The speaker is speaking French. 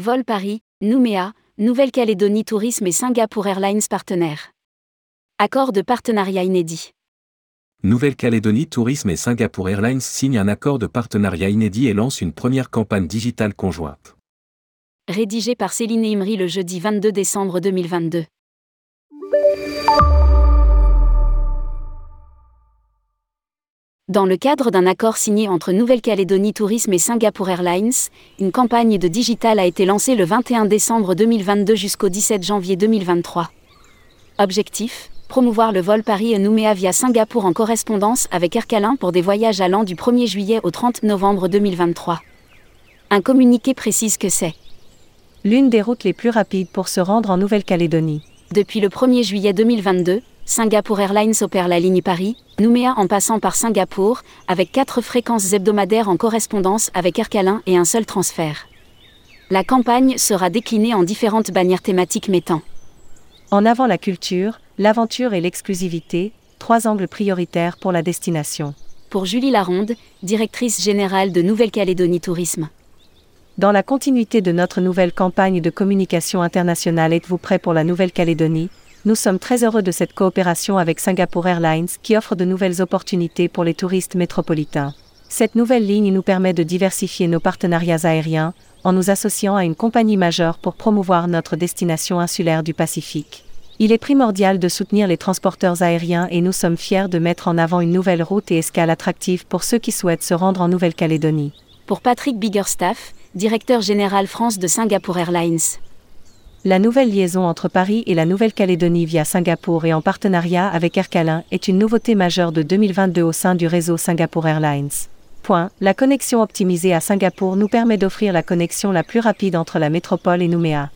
Vol Paris, Nouméa, Nouvelle-Calédonie Tourisme et Singapour Airlines partenaires. Accord de partenariat inédit. Nouvelle-Calédonie Tourisme et Singapour Airlines signent un accord de partenariat inédit et lancent une première campagne digitale conjointe. Rédigé par Céline Imri le jeudi 22 décembre 2022. Dans le cadre d'un accord signé entre Nouvelle-Calédonie Tourisme et Singapour Airlines, une campagne de digital a été lancée le 21 décembre 2022 jusqu'au 17 janvier 2023. Objectif promouvoir le vol Paris-Nouméa via Singapour en correspondance avec Aircalin pour des voyages allant du 1er juillet au 30 novembre 2023. Un communiqué précise que c'est l'une des routes les plus rapides pour se rendre en Nouvelle-Calédonie. Depuis le 1er juillet 2022, Singapour Airlines opère la ligne Paris, Nouméa en passant par Singapour, avec quatre fréquences hebdomadaires en correspondance avec Aircalin et un seul transfert. La campagne sera déclinée en différentes bannières thématiques mettant en avant la culture, l'aventure et l'exclusivité, trois angles prioritaires pour la destination. Pour Julie Laronde, directrice générale de Nouvelle-Calédonie Tourisme. Dans la continuité de notre nouvelle campagne de communication internationale Êtes-vous prêt pour la Nouvelle-Calédonie? Nous sommes très heureux de cette coopération avec Singapore Airlines qui offre de nouvelles opportunités pour les touristes métropolitains. Cette nouvelle ligne nous permet de diversifier nos partenariats aériens en nous associant à une compagnie majeure pour promouvoir notre destination insulaire du Pacifique. Il est primordial de soutenir les transporteurs aériens et nous sommes fiers de mettre en avant une nouvelle route et escale attractive pour ceux qui souhaitent se rendre en Nouvelle-Calédonie. Pour Patrick Biggerstaff, directeur général France de Singapore Airlines. La nouvelle liaison entre Paris et la Nouvelle-Calédonie via Singapour et en partenariat avec Aircalin est une nouveauté majeure de 2022 au sein du réseau Singapore Airlines. La connexion optimisée à Singapour nous permet d'offrir la connexion la plus rapide entre la métropole et Nouméa.